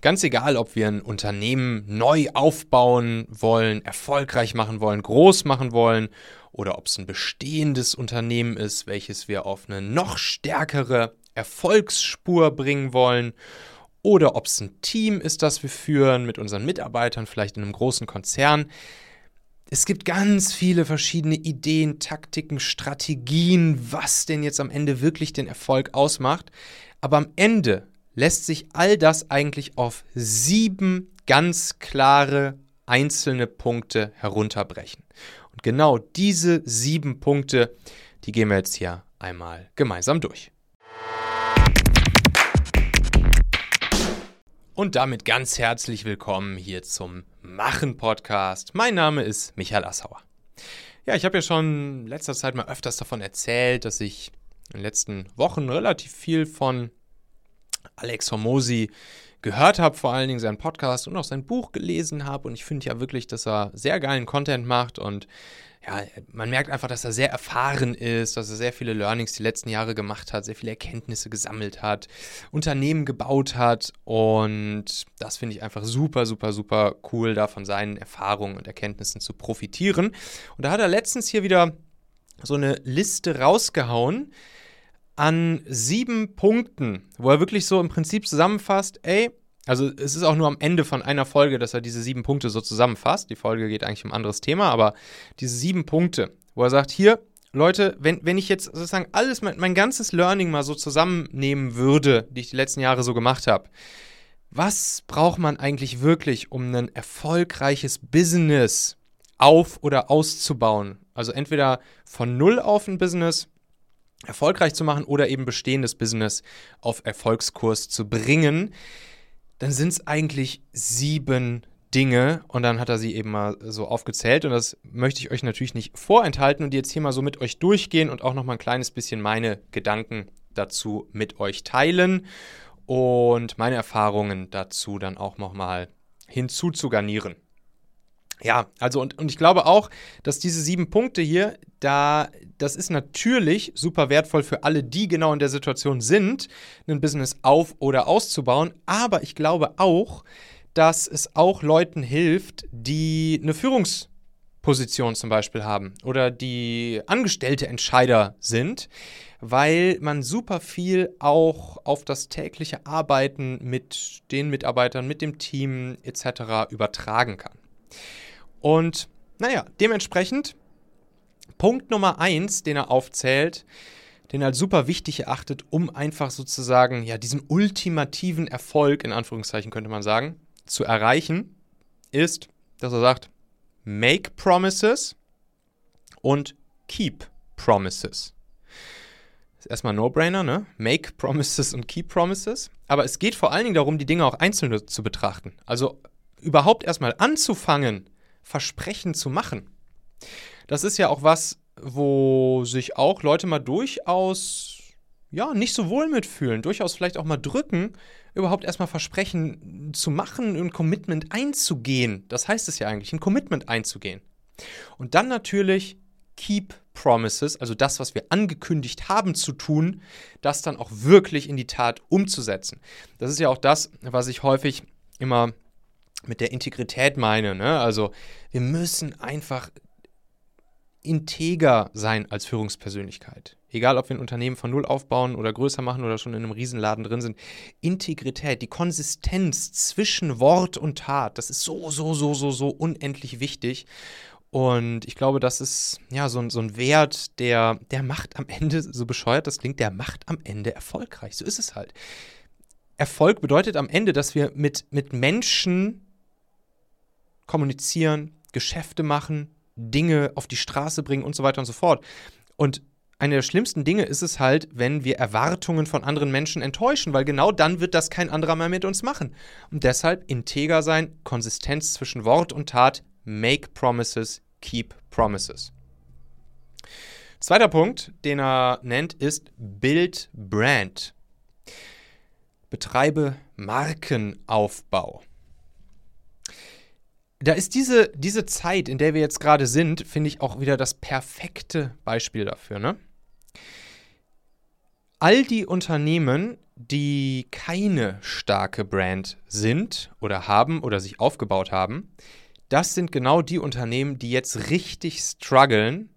Ganz egal, ob wir ein Unternehmen neu aufbauen wollen, erfolgreich machen wollen, groß machen wollen oder ob es ein bestehendes Unternehmen ist, welches wir auf eine noch stärkere Erfolgsspur bringen wollen oder ob es ein Team ist, das wir führen mit unseren Mitarbeitern, vielleicht in einem großen Konzern. Es gibt ganz viele verschiedene Ideen, Taktiken, Strategien, was denn jetzt am Ende wirklich den Erfolg ausmacht. Aber am Ende lässt sich all das eigentlich auf sieben ganz klare einzelne Punkte herunterbrechen. Und genau diese sieben Punkte, die gehen wir jetzt hier einmal gemeinsam durch. Und damit ganz herzlich willkommen hier zum Machen Podcast. Mein Name ist Michael Assauer. Ja, ich habe ja schon in letzter Zeit mal öfters davon erzählt, dass ich in den letzten Wochen relativ viel von Alex Hormosi gehört habe, vor allen Dingen seinen Podcast und auch sein Buch gelesen habe. Und ich finde ja wirklich, dass er sehr geilen Content macht und ja, man merkt einfach, dass er sehr erfahren ist, dass er sehr viele Learnings die letzten Jahre gemacht hat, sehr viele Erkenntnisse gesammelt hat, Unternehmen gebaut hat und das finde ich einfach super, super, super cool, da von seinen Erfahrungen und Erkenntnissen zu profitieren. Und da hat er letztens hier wieder so eine Liste rausgehauen, an sieben Punkten, wo er wirklich so im Prinzip zusammenfasst, ey, also es ist auch nur am Ende von einer Folge, dass er diese sieben Punkte so zusammenfasst. Die Folge geht eigentlich um ein anderes Thema, aber diese sieben Punkte, wo er sagt, hier, Leute, wenn, wenn ich jetzt sozusagen alles, mein, mein ganzes Learning mal so zusammennehmen würde, die ich die letzten Jahre so gemacht habe, was braucht man eigentlich wirklich, um ein erfolgreiches Business auf- oder auszubauen? Also entweder von null auf ein Business erfolgreich zu machen oder eben bestehendes Business auf Erfolgskurs zu bringen, dann sind es eigentlich sieben Dinge und dann hat er sie eben mal so aufgezählt und das möchte ich euch natürlich nicht vorenthalten und jetzt hier mal so mit euch durchgehen und auch noch mal ein kleines bisschen meine Gedanken dazu mit euch teilen und meine Erfahrungen dazu dann auch noch mal hinzuzugarnieren. Ja, also und, und ich glaube auch, dass diese sieben Punkte hier, da, das ist natürlich super wertvoll für alle, die genau in der Situation sind, ein Business auf- oder auszubauen. Aber ich glaube auch, dass es auch Leuten hilft, die eine Führungsposition zum Beispiel haben oder die angestellte Entscheider sind, weil man super viel auch auf das tägliche Arbeiten mit den Mitarbeitern, mit dem Team etc. übertragen kann. Und naja, dementsprechend Punkt Nummer eins, den er aufzählt, den er als super wichtig erachtet, um einfach sozusagen ja diesen ultimativen Erfolg, in Anführungszeichen könnte man sagen, zu erreichen, ist, dass er sagt, make promises und keep promises. Ist erstmal No-Brainer, ne? Make promises und keep promises. Aber es geht vor allen Dingen darum, die Dinge auch einzeln zu betrachten. Also überhaupt erstmal anzufangen, Versprechen zu machen. Das ist ja auch was, wo sich auch Leute mal durchaus ja, nicht so wohl mitfühlen, durchaus vielleicht auch mal drücken, überhaupt erstmal Versprechen zu machen, ein Commitment einzugehen. Das heißt es ja eigentlich, ein Commitment einzugehen. Und dann natürlich Keep Promises, also das, was wir angekündigt haben zu tun, das dann auch wirklich in die Tat umzusetzen. Das ist ja auch das, was ich häufig immer mit der Integrität meine. Ne? Also wir müssen einfach integer sein als Führungspersönlichkeit. Egal, ob wir ein Unternehmen von null aufbauen oder größer machen oder schon in einem Riesenladen drin sind. Integrität, die Konsistenz zwischen Wort und Tat, das ist so, so, so, so, so unendlich wichtig. Und ich glaube, das ist ja so, so ein Wert, der, der macht am Ende, so bescheuert das klingt, der macht am Ende erfolgreich. So ist es halt. Erfolg bedeutet am Ende, dass wir mit, mit Menschen kommunizieren, Geschäfte machen, Dinge auf die Straße bringen und so weiter und so fort. Und eine der schlimmsten Dinge ist es halt, wenn wir Erwartungen von anderen Menschen enttäuschen, weil genau dann wird das kein anderer mehr mit uns machen. Und deshalb integer sein, Konsistenz zwischen Wort und Tat, make promises, keep promises. Zweiter Punkt, den er nennt, ist Build Brand. Betreibe Markenaufbau da ist diese, diese Zeit, in der wir jetzt gerade sind, finde ich auch wieder das perfekte Beispiel dafür. Ne? All die Unternehmen, die keine starke Brand sind oder haben oder sich aufgebaut haben, das sind genau die Unternehmen, die jetzt richtig strugglen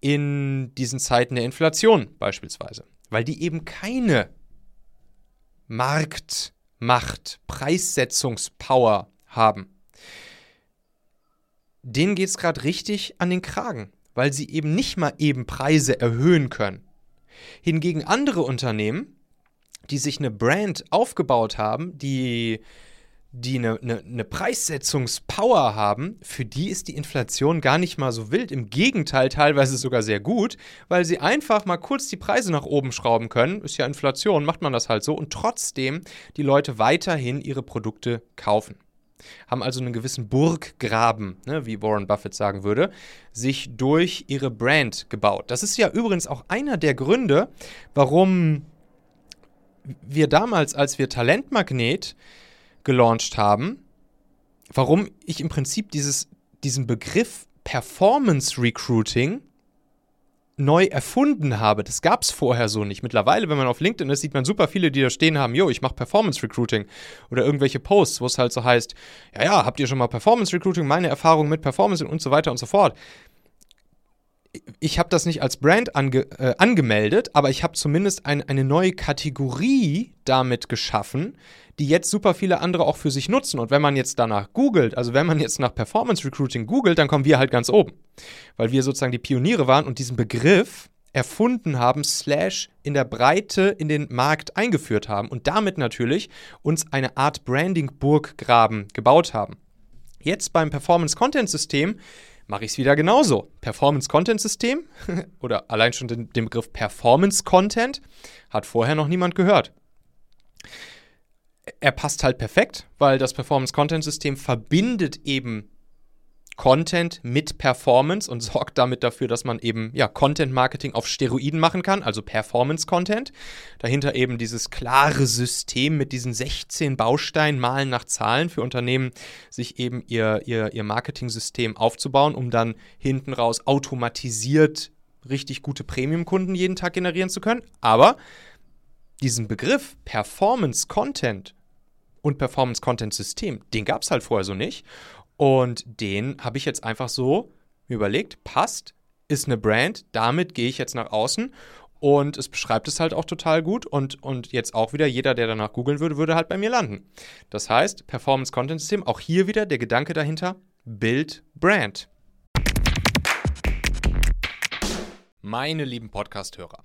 in diesen Zeiten der Inflation beispielsweise, weil die eben keine Marktmacht, Preissetzungspower haben. Denen geht es gerade richtig an den Kragen, weil sie eben nicht mal eben Preise erhöhen können. Hingegen andere Unternehmen, die sich eine Brand aufgebaut haben, die, die eine, eine, eine, Preissetzungspower haben, für die ist die Inflation gar nicht mal so wild. Im Gegenteil, teilweise sogar sehr gut, weil sie einfach mal kurz die Preise nach oben schrauben können. Ist ja Inflation, macht man das halt so. Und trotzdem die Leute weiterhin ihre Produkte kaufen. Haben also einen gewissen Burggraben, ne, wie Warren Buffett sagen würde, sich durch ihre Brand gebaut. Das ist ja übrigens auch einer der Gründe, warum wir damals, als wir Talentmagnet gelauncht haben, warum ich im Prinzip dieses, diesen Begriff Performance Recruiting neu erfunden habe. Das gab es vorher so nicht. Mittlerweile, wenn man auf LinkedIn ist, sieht man super viele, die da stehen haben, yo, ich mache Performance Recruiting oder irgendwelche Posts, wo es halt so heißt, ja, ja, habt ihr schon mal Performance Recruiting, meine Erfahrung mit Performance und so weiter und so fort ich habe das nicht als Brand ange, äh, angemeldet, aber ich habe zumindest ein, eine neue Kategorie damit geschaffen, die jetzt super viele andere auch für sich nutzen. Und wenn man jetzt danach googelt, also wenn man jetzt nach Performance Recruiting googelt, dann kommen wir halt ganz oben. Weil wir sozusagen die Pioniere waren und diesen Begriff erfunden haben, slash in der Breite in den Markt eingeführt haben und damit natürlich uns eine Art Branding-Burggraben gebaut haben. Jetzt beim Performance-Content-System mache ich es wieder genauso. Performance-Content-System oder allein schon den, den Begriff Performance-Content hat vorher noch niemand gehört. Er passt halt perfekt, weil das Performance-Content-System verbindet eben Content mit Performance und sorgt damit dafür, dass man eben ja, Content Marketing auf Steroiden machen kann, also Performance Content. Dahinter eben dieses klare System mit diesen 16 Bausteinen malen nach Zahlen für Unternehmen, sich eben ihr, ihr, ihr Marketing-System aufzubauen, um dann hinten raus automatisiert richtig gute Premium-Kunden jeden Tag generieren zu können. Aber diesen Begriff Performance Content und Performance Content System, den gab es halt vorher so nicht. Und den habe ich jetzt einfach so überlegt, passt, ist eine Brand, damit gehe ich jetzt nach außen und es beschreibt es halt auch total gut und, und jetzt auch wieder, jeder, der danach googeln würde, würde halt bei mir landen. Das heißt, Performance Content System, auch hier wieder der Gedanke dahinter, Build Brand. Meine lieben Podcast-Hörer,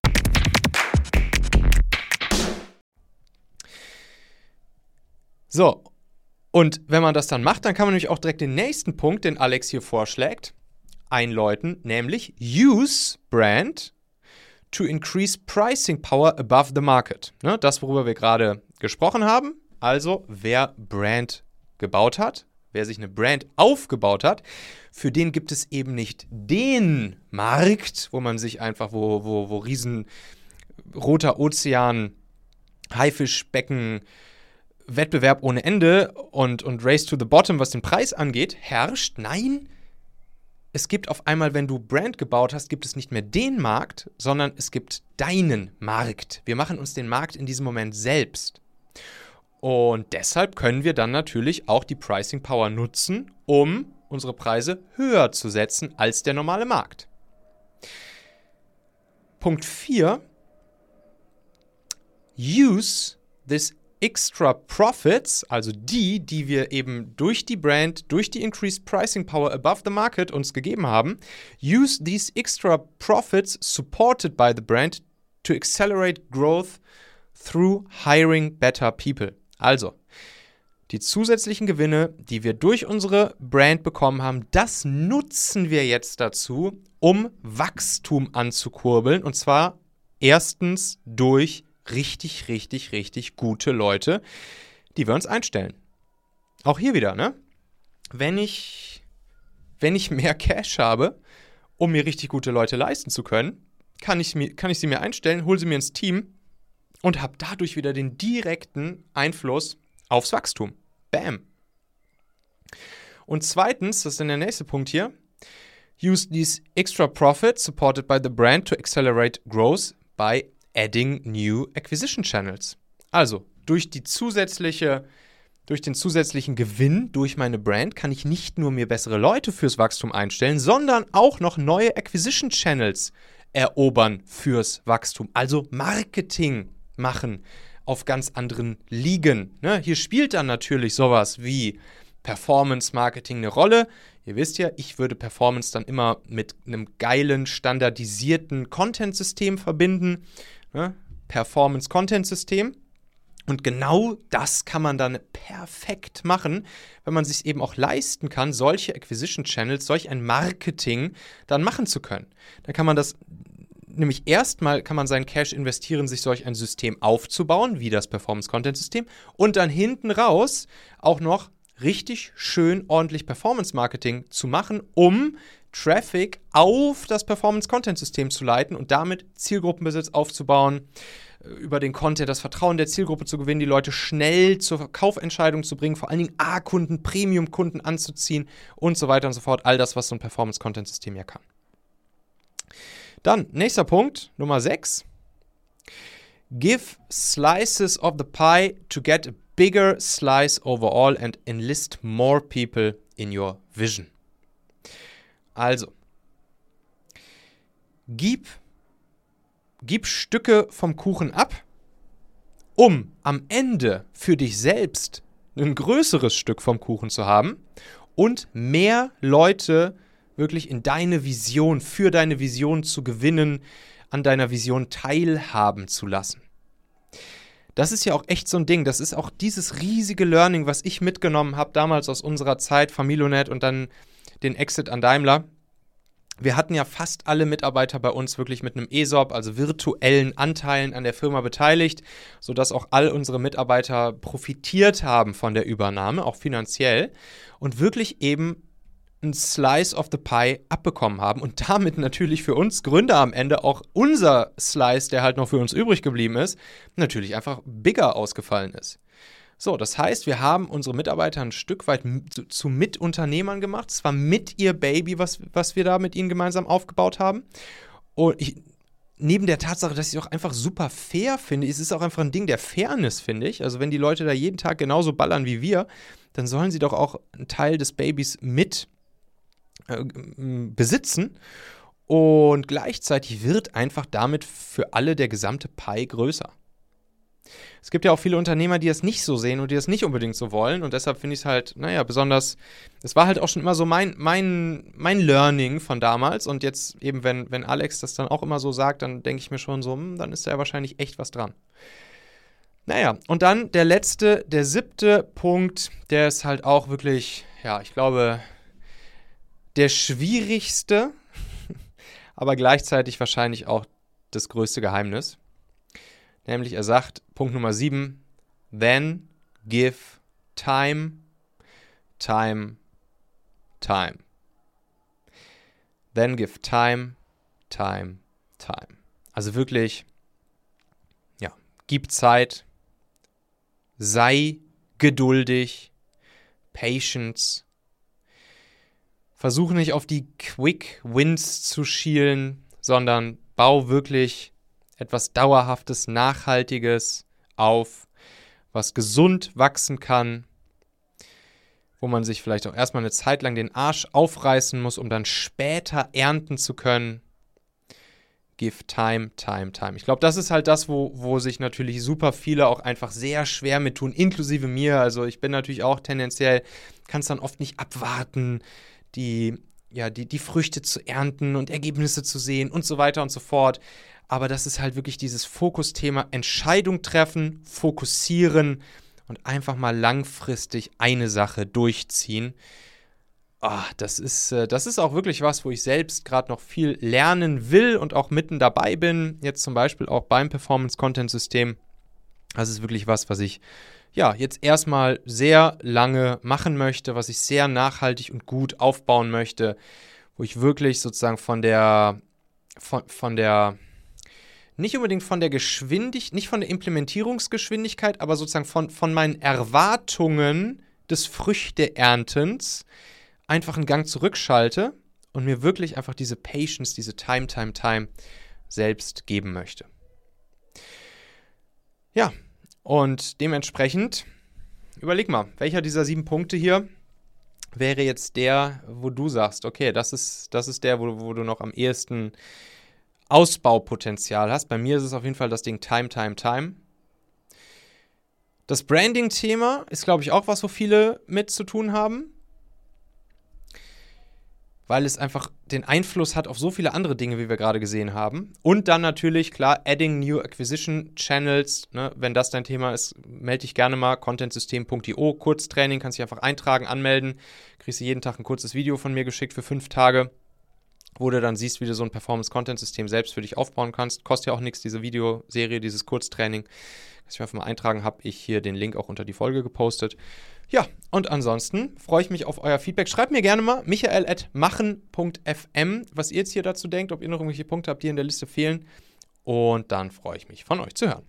So, und wenn man das dann macht, dann kann man nämlich auch direkt den nächsten Punkt, den Alex hier vorschlägt, einläuten, nämlich Use Brand to increase pricing power above the market. Ne, das, worüber wir gerade gesprochen haben. Also, wer Brand gebaut hat, wer sich eine Brand aufgebaut hat, für den gibt es eben nicht den Markt, wo man sich einfach, wo, wo, wo riesen roter Ozean, Haifischbecken, Wettbewerb ohne Ende und, und Race to the Bottom, was den Preis angeht, herrscht. Nein, es gibt auf einmal, wenn du Brand gebaut hast, gibt es nicht mehr den Markt, sondern es gibt deinen Markt. Wir machen uns den Markt in diesem Moment selbst. Und deshalb können wir dann natürlich auch die Pricing Power nutzen, um unsere Preise höher zu setzen als der normale Markt. Punkt 4. Use this extra profits, also die, die wir eben durch die Brand, durch die increased pricing power above the market uns gegeben haben, use these extra profits supported by the brand to accelerate growth through hiring better people. Also, die zusätzlichen Gewinne, die wir durch unsere Brand bekommen haben, das nutzen wir jetzt dazu, um Wachstum anzukurbeln. Und zwar erstens durch richtig, richtig, richtig gute Leute, die wir uns einstellen. Auch hier wieder, ne? Wenn ich, wenn ich mehr Cash habe, um mir richtig gute Leute leisten zu können, kann ich, mir, kann ich sie mir einstellen, hole sie mir ins Team und habe dadurch wieder den direkten Einfluss aufs Wachstum. Bam. Und zweitens, das ist dann der nächste Punkt hier, use these extra profits supported by the brand to accelerate growth by adding new acquisition channels. Also, durch die zusätzliche durch den zusätzlichen Gewinn durch meine Brand kann ich nicht nur mir bessere Leute fürs Wachstum einstellen, sondern auch noch neue Acquisition Channels erobern fürs Wachstum. Also Marketing machen auf ganz anderen Ligen. Ne? Hier spielt dann natürlich sowas wie Performance Marketing eine Rolle. Ihr wisst ja, ich würde Performance dann immer mit einem geilen, standardisierten Content-System verbinden. Ne? Performance-Content-System. Und genau das kann man dann perfekt machen, wenn man sich eben auch leisten kann, solche Acquisition Channels, solch ein Marketing dann machen zu können. Dann kann man das nämlich erstmal kann man seinen Cash investieren, sich solch ein System aufzubauen, wie das Performance Content System, und dann hinten raus auch noch richtig schön ordentlich Performance Marketing zu machen, um Traffic auf das Performance Content System zu leiten und damit Zielgruppenbesitz aufzubauen, äh, über den Content das Vertrauen der Zielgruppe zu gewinnen, die Leute schnell zur Kaufentscheidung zu bringen, vor allen Dingen A-Kunden, Premium-Kunden anzuziehen und so weiter und so fort. All das, was so ein Performance Content System ja kann. Dann, nächster Punkt, Nummer 6. Give slices of the pie to get a bigger slice overall and enlist more people in your vision. Also, gib, gib Stücke vom Kuchen ab, um am Ende für dich selbst ein größeres Stück vom Kuchen zu haben und mehr Leute wirklich in deine Vision, für deine Vision zu gewinnen, an deiner Vision teilhaben zu lassen. Das ist ja auch echt so ein Ding. Das ist auch dieses riesige Learning, was ich mitgenommen habe damals aus unserer Zeit, Familionet und dann den Exit an Daimler. Wir hatten ja fast alle Mitarbeiter bei uns wirklich mit einem ESOP, also virtuellen Anteilen an der Firma beteiligt, sodass auch all unsere Mitarbeiter profitiert haben von der Übernahme, auch finanziell, und wirklich eben ein Slice of the Pie abbekommen haben und damit natürlich für uns Gründer am Ende auch unser Slice, der halt noch für uns übrig geblieben ist, natürlich einfach bigger ausgefallen ist. So, das heißt, wir haben unsere Mitarbeiter ein Stück weit zu Mitunternehmern gemacht. Es war mit ihr Baby, was, was wir da mit ihnen gemeinsam aufgebaut haben. Und ich, neben der Tatsache, dass ich es auch einfach super fair finde, es ist auch einfach ein Ding der Fairness, finde ich. Also wenn die Leute da jeden Tag genauso ballern wie wir, dann sollen sie doch auch einen Teil des Babys mit äh, besitzen. Und gleichzeitig wird einfach damit für alle der gesamte Pie größer. Es gibt ja auch viele Unternehmer, die das nicht so sehen und die das nicht unbedingt so wollen. Und deshalb finde ich es halt, naja, besonders, es war halt auch schon immer so mein, mein, mein Learning von damals. Und jetzt eben, wenn, wenn Alex das dann auch immer so sagt, dann denke ich mir schon so, hm, dann ist da ja wahrscheinlich echt was dran. Naja, und dann der letzte, der siebte Punkt, der ist halt auch wirklich, ja, ich glaube, der schwierigste, aber gleichzeitig wahrscheinlich auch das größte Geheimnis. Nämlich er sagt, Punkt Nummer 7, then give time, time, time. Then give time, time, time. Also wirklich, ja, gib Zeit, sei geduldig, Patience, versuch nicht auf die Quick Wins zu schielen, sondern bau wirklich etwas Dauerhaftes, Nachhaltiges auf, was gesund wachsen kann, wo man sich vielleicht auch erstmal eine Zeit lang den Arsch aufreißen muss, um dann später ernten zu können. give time, time, time. Ich glaube, das ist halt das, wo, wo sich natürlich super viele auch einfach sehr schwer mit tun, inklusive mir. Also ich bin natürlich auch tendenziell, kann es dann oft nicht abwarten, die, ja, die, die Früchte zu ernten und Ergebnisse zu sehen und so weiter und so fort. Aber das ist halt wirklich dieses Fokusthema Entscheidung treffen, fokussieren und einfach mal langfristig eine Sache durchziehen. Oh, das, ist, äh, das ist auch wirklich was, wo ich selbst gerade noch viel lernen will und auch mitten dabei bin. Jetzt zum Beispiel auch beim Performance-Content-System. Das ist wirklich was, was ich ja jetzt erstmal sehr lange machen möchte, was ich sehr nachhaltig und gut aufbauen möchte, wo ich wirklich sozusagen von der, von, von der, nicht unbedingt von der Geschwindigkeit, nicht von der Implementierungsgeschwindigkeit, aber sozusagen von, von meinen Erwartungen des Früchteerntens einfach einen Gang zurückschalte und mir wirklich einfach diese Patience, diese Time, Time, Time selbst geben möchte. Ja, und dementsprechend, überleg mal, welcher dieser sieben Punkte hier wäre jetzt der, wo du sagst, okay, das ist, das ist der, wo, wo du noch am ehesten Ausbaupotenzial hast. Bei mir ist es auf jeden Fall das Ding Time, Time, Time. Das Branding-Thema ist, glaube ich, auch was, wo viele mit zu tun haben weil es einfach den Einfluss hat auf so viele andere Dinge, wie wir gerade gesehen haben. Und dann natürlich, klar, adding new acquisition channels. Ne? Wenn das dein Thema ist, melde dich gerne mal. contentsystem.io, Kurztraining, kannst dich einfach eintragen, anmelden. Kriegst du jeden Tag ein kurzes Video von mir geschickt für fünf Tage, wo du dann siehst, wie du so ein Performance-Content-System selbst für dich aufbauen kannst. Kostet ja auch nichts, diese Videoserie, dieses Kurztraining. Kannst du einfach mal eintragen, habe ich hier den Link auch unter die Folge gepostet. Ja, und ansonsten freue ich mich auf euer Feedback. Schreibt mir gerne mal michael.machen.fm, was ihr jetzt hier dazu denkt, ob ihr noch irgendwelche Punkte habt, die in der Liste fehlen. Und dann freue ich mich, von euch zu hören.